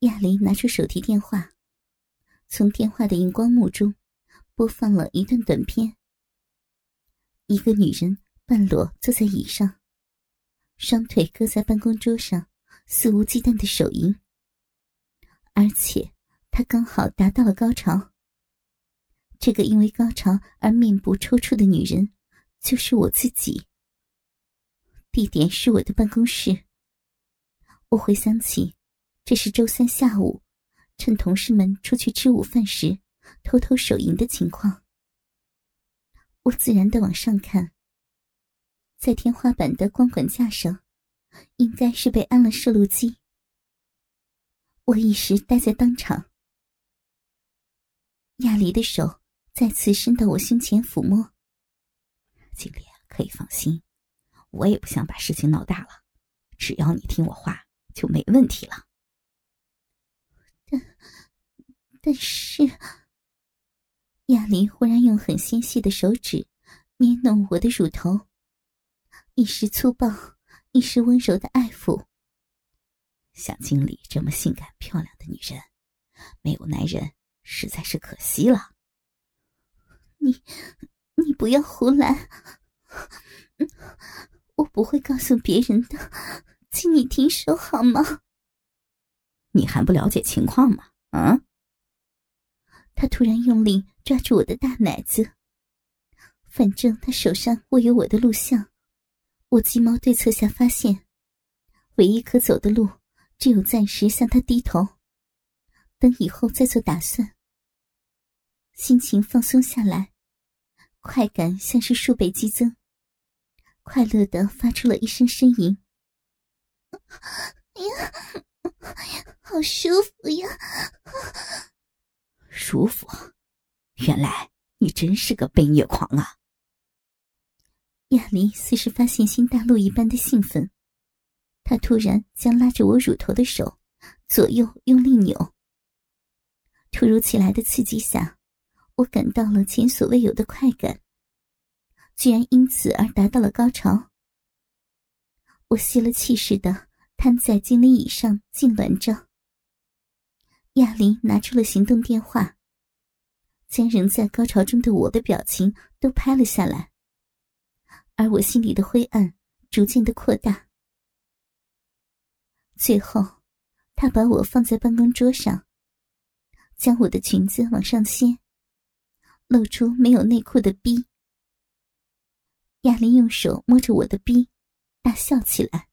亚黎拿出手提电话，从电话的荧光幕中播放了一段短片。一个女人半裸坐在椅上，双腿搁在办公桌上，肆无忌惮的手淫。而且她刚好达到了高潮。这个因为高潮而面部抽搐的女人，就是我自己。地点是我的办公室。我回想起，这是周三下午，趁同事们出去吃午饭时，偷偷手淫的情况。我自然的往上看，在天花板的光管架上，应该是被安了摄录机。我一时呆在当场。亚离的手再次伸到我胸前抚摸，经理可以放心，我也不想把事情闹大了，只要你听我话，就没问题了。但，但是。亚林忽然用很纤细的手指捏弄我的乳头，一时粗暴，一时温柔的爱抚。像经理这么性感漂亮的女人，没有男人实在是可惜了。你，你不要胡来，我不会告诉别人的，请你停手好吗？你还不了解情况吗？啊？他突然用力抓住我的大奶子，反正他手上握有我的录像，我鸡毛对策下发现，唯一可走的路只有暂时向他低头，等以后再做打算。心情放松下来，快感像是数倍激增，快乐的发出了一声呻吟。好舒服呀！舒服，原来你真是个被虐狂啊！亚离似是发现新大陆一般的兴奋，他突然将拉着我乳头的手左右用力扭。突如其来的刺激下，我感到了前所未有的快感，居然因此而达到了高潮。我吸了气似的瘫在经理椅上，痉挛着。亚林拿出了行动电话，将仍在高潮中的我的表情都拍了下来，而我心里的灰暗逐渐的扩大。最后，他把我放在办公桌上，将我的裙子往上掀，露出没有内裤的逼。亚林用手摸着我的逼，大笑起来：“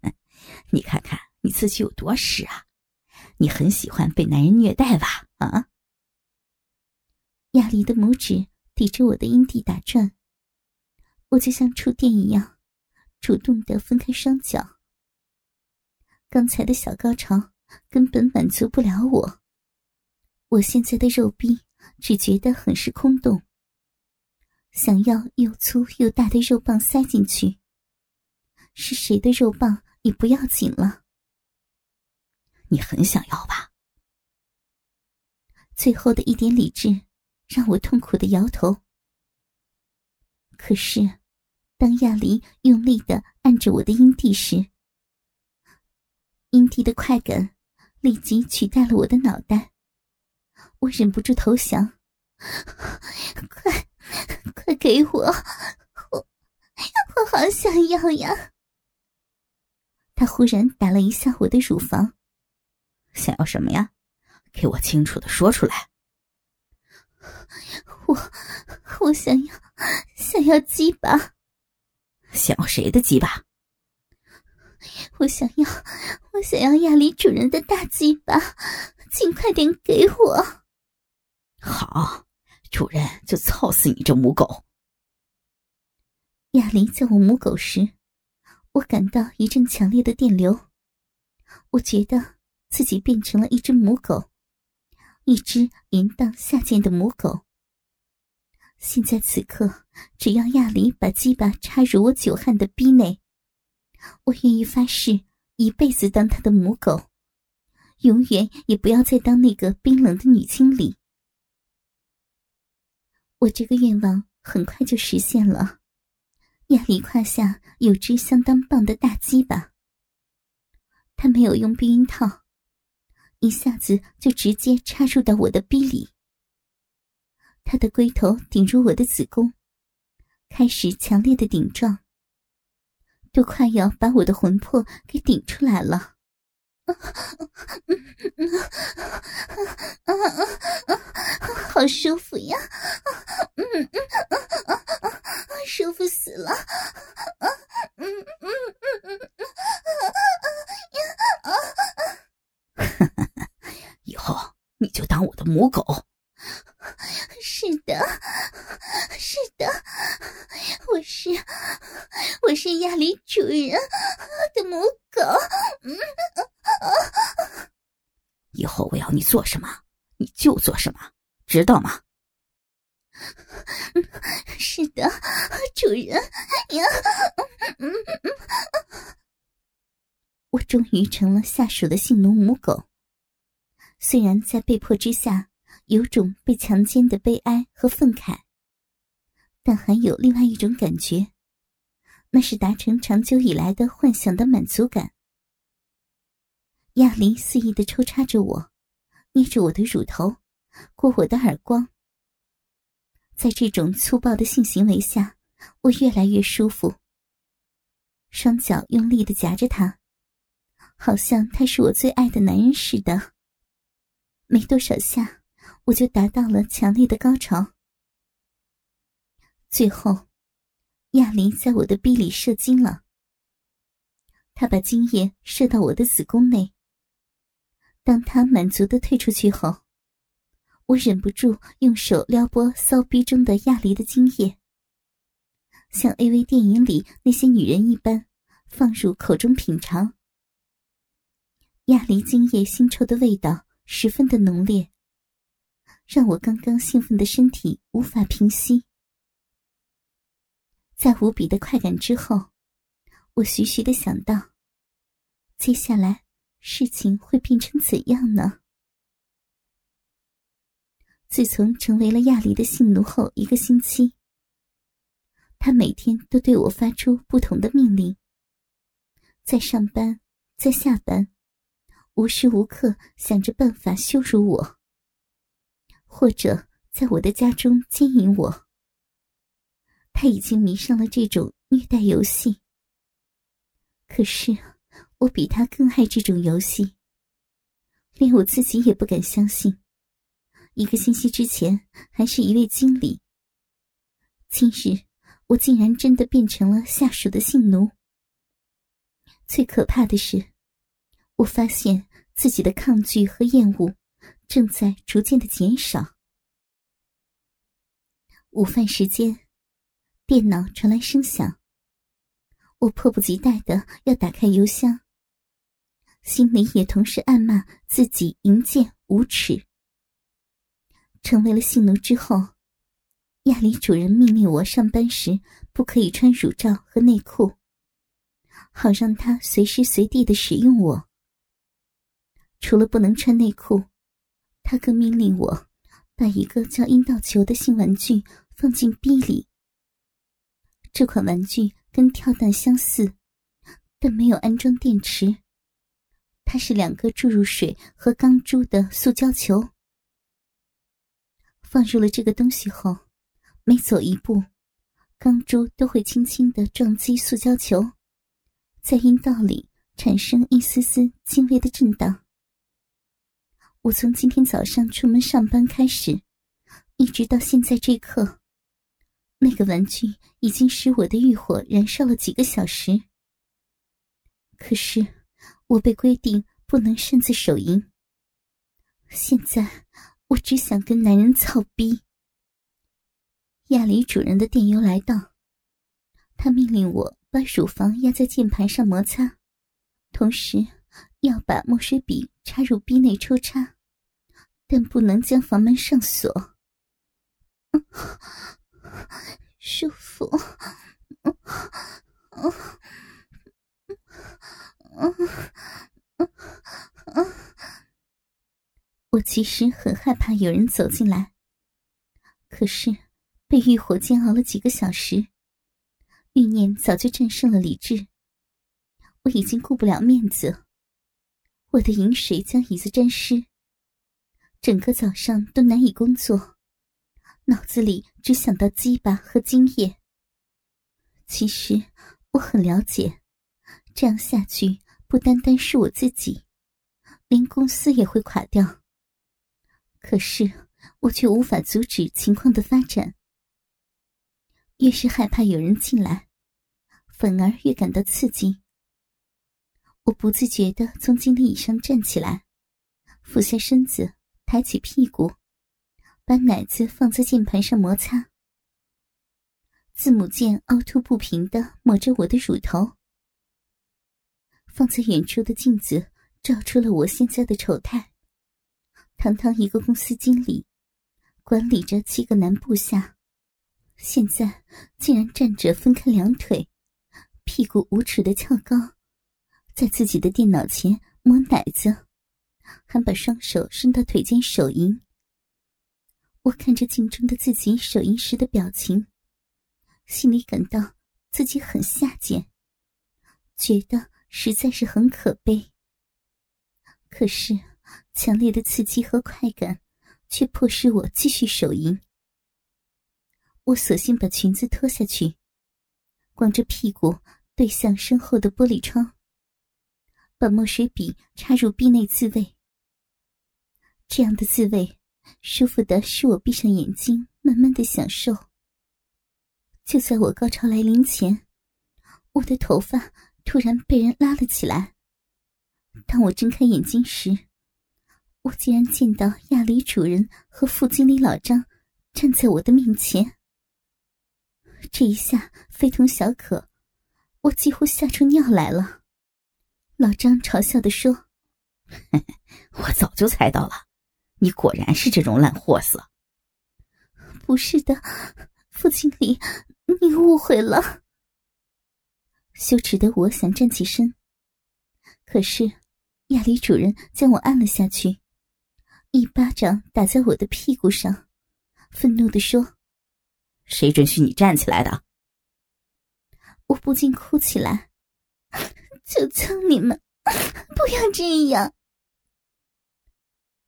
你看看你自己有多湿啊！”你很喜欢被男人虐待吧？啊！亚丽的拇指抵着我的阴蒂打转，我就像触电一样，主动的分开双脚。刚才的小高潮根本满足不了我，我现在的肉逼只觉得很是空洞，想要又粗又大的肉棒塞进去，是谁的肉棒也不要紧了。你很想要吧？最后的一点理智，让我痛苦的摇头。可是，当亚离用力的按着我的阴蒂时，阴蒂的快感立即取代了我的脑袋。我忍不住投降，快，快给我！我，我好想要呀！他忽然打了一下我的乳房。想要什么呀？给我清楚的说出来。我我想要想要鸡巴。想要谁的鸡巴？我想要我想要亚里主人的大鸡巴，尽快点给我。好，主人就操死你这母狗。亚里叫我母狗时，我感到一阵强烈的电流，我觉得。自己变成了一只母狗，一只淫荡下贱的母狗。现在此刻，只要亚离把鸡巴插入我久旱的逼内，我愿意发誓一辈子当他的母狗，永远也不要再当那个冰冷的女经理。我这个愿望很快就实现了，亚离胯下有只相当棒的大鸡巴，他没有用避孕套。一下子就直接插入到我的逼里。他的龟头顶入我的子宫，开始强烈的顶撞，都快要把我的魂魄给顶出来了。好舒服呀！嗯嗯嗯嗯，舒服死了！嗯嗯嗯嗯嗯，以后你就当我的母狗。是的，是的，我是我是亚里主人的母狗。以后我要你做什么，你就做什么，知道吗？是的，主人。我终于成了下属的性奴母狗。虽然在被迫之下，有种被强奸的悲哀和愤慨，但还有另外一种感觉，那是达成长久以来的幻想的满足感。亚林肆意的抽插着我，捏着我的乳头，过我的耳光。在这种粗暴的性行为下，我越来越舒服。双脚用力的夹着他，好像他是我最爱的男人似的。没多少下，我就达到了强烈的高潮。最后，亚林在我的逼里射精了。他把精液射到我的子宫内。当他满足的退出去后，我忍不住用手撩拨骚逼中的亚离的精液，像 A.V. 电影里那些女人一般，放入口中品尝。亚离精液腥臭的味道十分的浓烈，让我刚刚兴奋的身体无法平息。在无比的快感之后，我徐徐的想到，接下来。事情会变成怎样呢？自从成为了亚离的性奴后一个星期，他每天都对我发出不同的命令，在上班，在下班，无时无刻想着办法羞辱我，或者在我的家中奸淫我。他已经迷上了这种虐待游戏。可是。我比他更爱这种游戏，连我自己也不敢相信。一个星期之前还是一位经理，今日我竟然真的变成了下属的性奴。最可怕的是，我发现自己的抗拒和厌恶正在逐渐的减少。午饭时间，电脑传来声响，我迫不及待的要打开邮箱。心里也同时暗骂自己淫贱无耻。成为了性奴之后，亚里主人命令我上班时不可以穿乳罩和内裤，好让他随时随地的使用我。除了不能穿内裤，他更命令我把一个叫阴道球的性玩具放进逼里。这款玩具跟跳蛋相似，但没有安装电池。它是两个注入水和钢珠的塑胶球，放入了这个东西后，每走一步，钢珠都会轻轻的撞击塑胶球，在阴道里产生一丝丝轻微的震荡。我从今天早上出门上班开始，一直到现在这刻，那个玩具已经使我的欲火燃烧了几个小时。可是。我被规定不能擅自手淫。现在我只想跟男人操逼。亚里主人的电邮来到，他命令我把乳房压在键盘上摩擦，同时要把墨水笔插入逼内抽插，但不能将房门上锁。舒服。我其实很害怕有人走进来，可是被欲火煎熬了几个小时，欲念早就战胜了理智。我已经顾不了面子，我的饮水将椅子沾湿，整个早上都难以工作，脑子里只想到鸡巴和精液。其实我很了解，这样下去不单单是我自己，连公司也会垮掉。可是我却无法阻止情况的发展，越是害怕有人进来，反而越感到刺激。我不自觉地从经理椅上站起来，俯下身子，抬起屁股，把奶子放在键盘上摩擦。字母键凹凸不平地抹着我的乳头。放在远处的镜子照出了我现在的丑态。堂堂一个公司经理，管理着七个男部下，现在竟然站着分开两腿，屁股无耻的翘高。在自己的电脑前摸奶子，还把双手伸到腿间手淫。我看着镜中的自己手淫时的表情，心里感到自己很下贱，觉得实在是很可悲。可是，强烈的刺激和快感却迫使我继续手淫。我索性把裙子脱下去，光着屁股对向身后的玻璃窗。把墨水笔插入壁内自慰，这样的自慰舒服的使我闭上眼睛，慢慢的享受。就在我高潮来临前，我的头发突然被人拉了起来。当我睁开眼睛时，我竟然见到亚里主人和副经理老张站在我的面前。这一下非同小可，我几乎吓出尿来了。老张嘲笑的说：“我早就猜到了，你果然是这种烂货色。”“不是的，副经理，你误会了。”羞耻的我想站起身，可是亚里主任将我按了下去，一巴掌打在我的屁股上，愤怒的说：“谁准许你站起来的？”我不禁哭起来。求求你们，不要这样！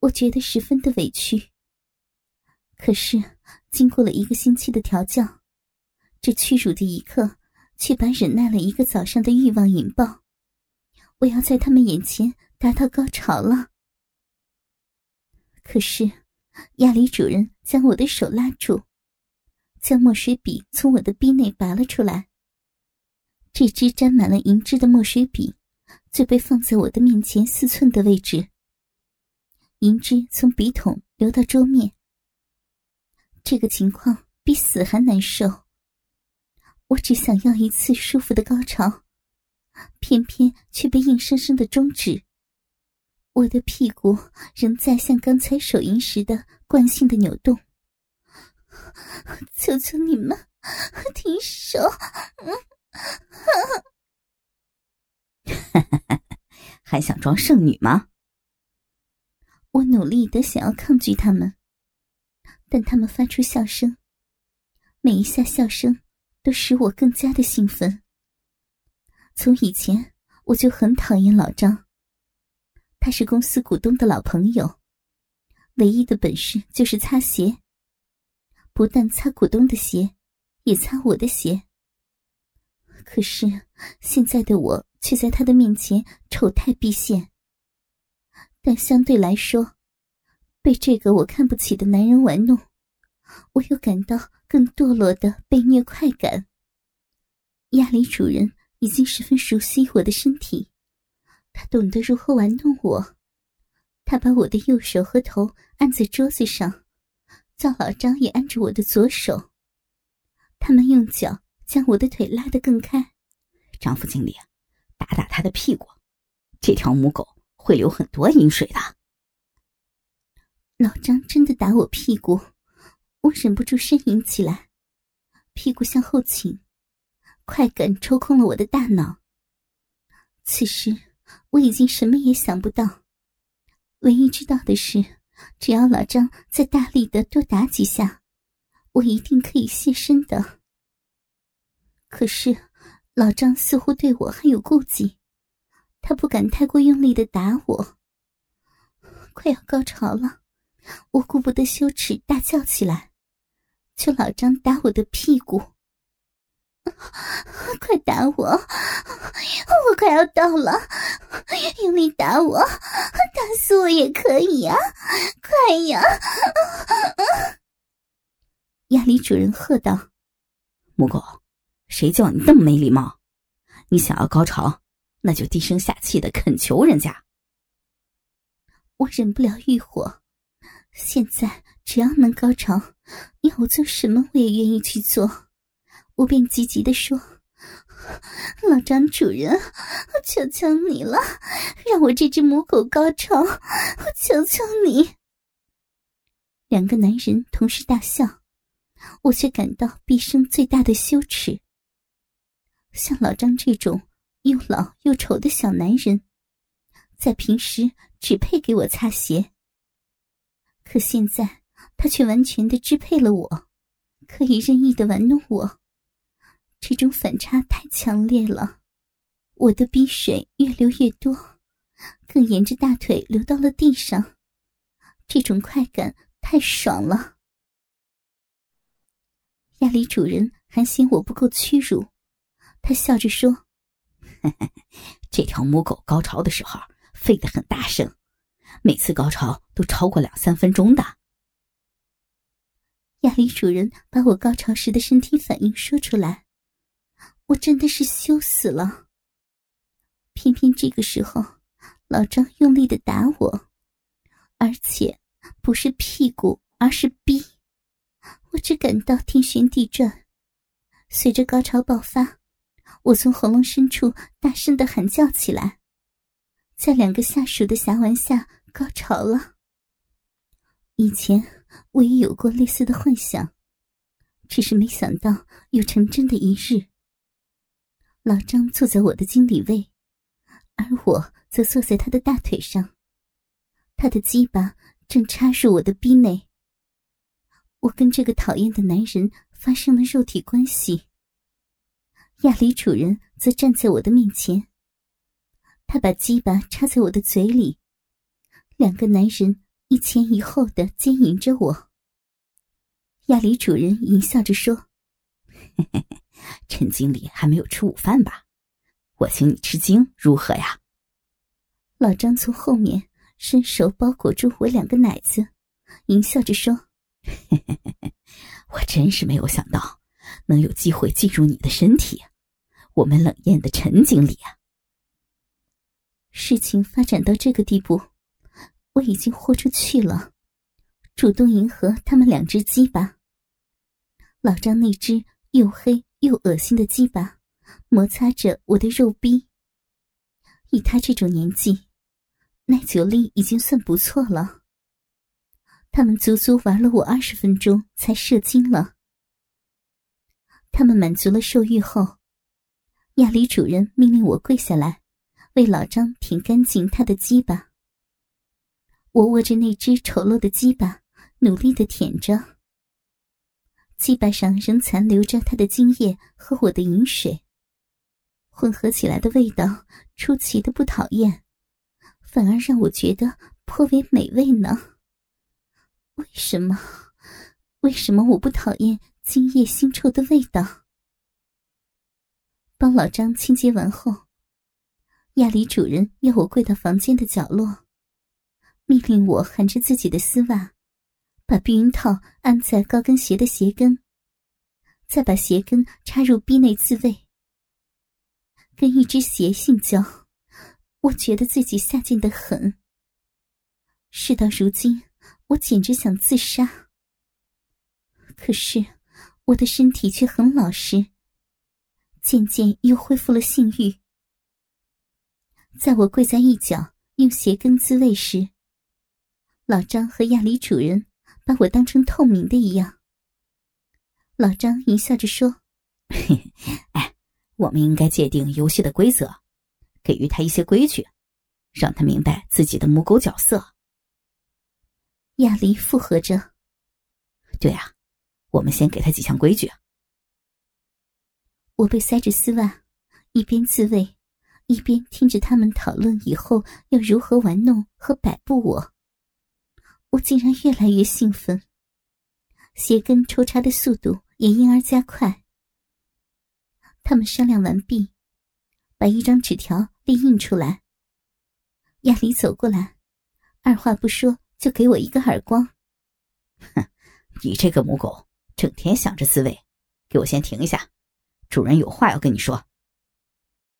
我觉得十分的委屈。可是经过了一个星期的调教，这屈辱的一刻，却把忍耐了一个早上的欲望引爆。我要在他们眼前达到高潮了。可是亚里主人将我的手拉住，将墨水笔从我的臂内拔了出来。这支沾满了银汁的墨水笔，就被放在我的面前四寸的位置。银汁从笔筒流到桌面。这个情况比死还难受。我只想要一次舒服的高潮，偏偏却被硬生生的终止。我的屁股仍在像刚才手淫时的惯性的扭动。求求你们，停手！嗯 还想装圣女吗？我努力的想要抗拒他们，但他们发出笑声，每一下笑声都使我更加的兴奋。从以前我就很讨厌老张，他是公司股东的老朋友，唯一的本事就是擦鞋，不但擦股东的鞋，也擦我的鞋。可是现在的我却在他的面前丑态毕现。但相对来说，被这个我看不起的男人玩弄，我又感到更堕落的被虐快感。亚里主人已经十分熟悉我的身体，他懂得如何玩弄我。他把我的右手和头按在桌子上，叫老张也按着我的左手。他们用脚。将我的腿拉得更开，张副经理，打打他的屁股，这条母狗会流很多饮水的。老张真的打我屁股，我忍不住呻吟起来，屁股向后倾，快感抽空了我的大脑。此时我已经什么也想不到，唯一知道的是，只要老张再大力的多打几下，我一定可以现身的。可是，老张似乎对我还有顾忌，他不敢太过用力的打我。快要高潮了，我顾不得羞耻，大叫起来，求老张打我的屁股。快打我！我快要到了，用力打我，打死我也可以呀！快呀！亚里主人喝道：“母狗，谁叫你那么没礼貌？你想要高潮，那就低声下气的恳求人家。”我忍不了欲火，现在只要能高潮，要我做什么我也愿意去做。我便急急的说：“老张主人，我求求你了，让我这只母狗高潮！我求求你！”两个男人同时大笑，我却感到毕生最大的羞耻。像老张这种又老又丑的小男人，在平时只配给我擦鞋，可现在他却完全的支配了我，可以任意的玩弄我。这种反差太强烈了，我的鼻水越流越多，更沿着大腿流到了地上。这种快感太爽了。亚里主人还嫌我不够屈辱，他笑着说：“这条母狗高潮的时候吠得很大声，每次高潮都超过两三分钟的。”亚里主人把我高潮时的身体反应说出来。我真的是羞死了。偏偏这个时候，老张用力的打我，而且不是屁股，而是逼。我只感到天旋地转。随着高潮爆发，我从喉咙深处大声的喊叫起来，在两个下属的侠玩下高潮了。以前我也有过类似的幻想，只是没想到有成真的一日。老张坐在我的经理位，而我则坐在他的大腿上。他的鸡巴正插入我的逼内。我跟这个讨厌的男人发生了肉体关系。亚里主人则站在我的面前，他把鸡巴插在我的嘴里，两个男人一前一后的奸淫着我。亚里主人淫笑着说：“。”陈经理还没有吃午饭吧？我请你吃惊如何呀？老张从后面伸手包裹住我两个奶子，淫笑着说：“ 我真是没有想到能有机会进入你的身体，我们冷艳的陈经理啊！”事情发展到这个地步，我已经豁出去了，主动迎合他们两只鸡巴。老张那只又黑。又恶心的鸡巴摩擦着我的肉壁。以他这种年纪，耐久力已经算不错了。他们足足玩了我二十分钟才射精了。他们满足了兽欲后，亚里主人命令我跪下来，为老张舔干净他的鸡巴。我握着那只丑陋的鸡巴，努力的舔着。鸡巴上仍残留着他的精液和我的饮水，混合起来的味道出奇的不讨厌，反而让我觉得颇为美味呢。为什么？为什么我不讨厌精液腥臭的味道？帮老张清洁完后，亚里主人要我跪到房间的角落，命令我含着自己的丝袜。把避孕套安在高跟鞋的鞋跟，再把鞋跟插入逼内自慰。跟一只鞋性交，我觉得自己下贱的很。事到如今，我简直想自杀。可是我的身体却很老实，渐渐又恢复了性欲。在我跪在一角用鞋跟自慰时，老张和亚里主人。把我当成透明的一样。老张淫笑着说：“哎，我们应该界定游戏的规则，给予他一些规矩，让他明白自己的母狗角色。”亚离附和着：“对啊，我们先给他几项规矩。”我被塞着丝袜，一边自慰，一边听着他们讨论以后要如何玩弄和摆布我，我竟然越来越兴奋，鞋跟抽插的速度也因而加快。他们商量完毕，把一张纸条列印出来。亚里走过来，二话不说就给我一个耳光。哼，你这个母狗，整天想着自慰，给我先停一下，主人有话要跟你说。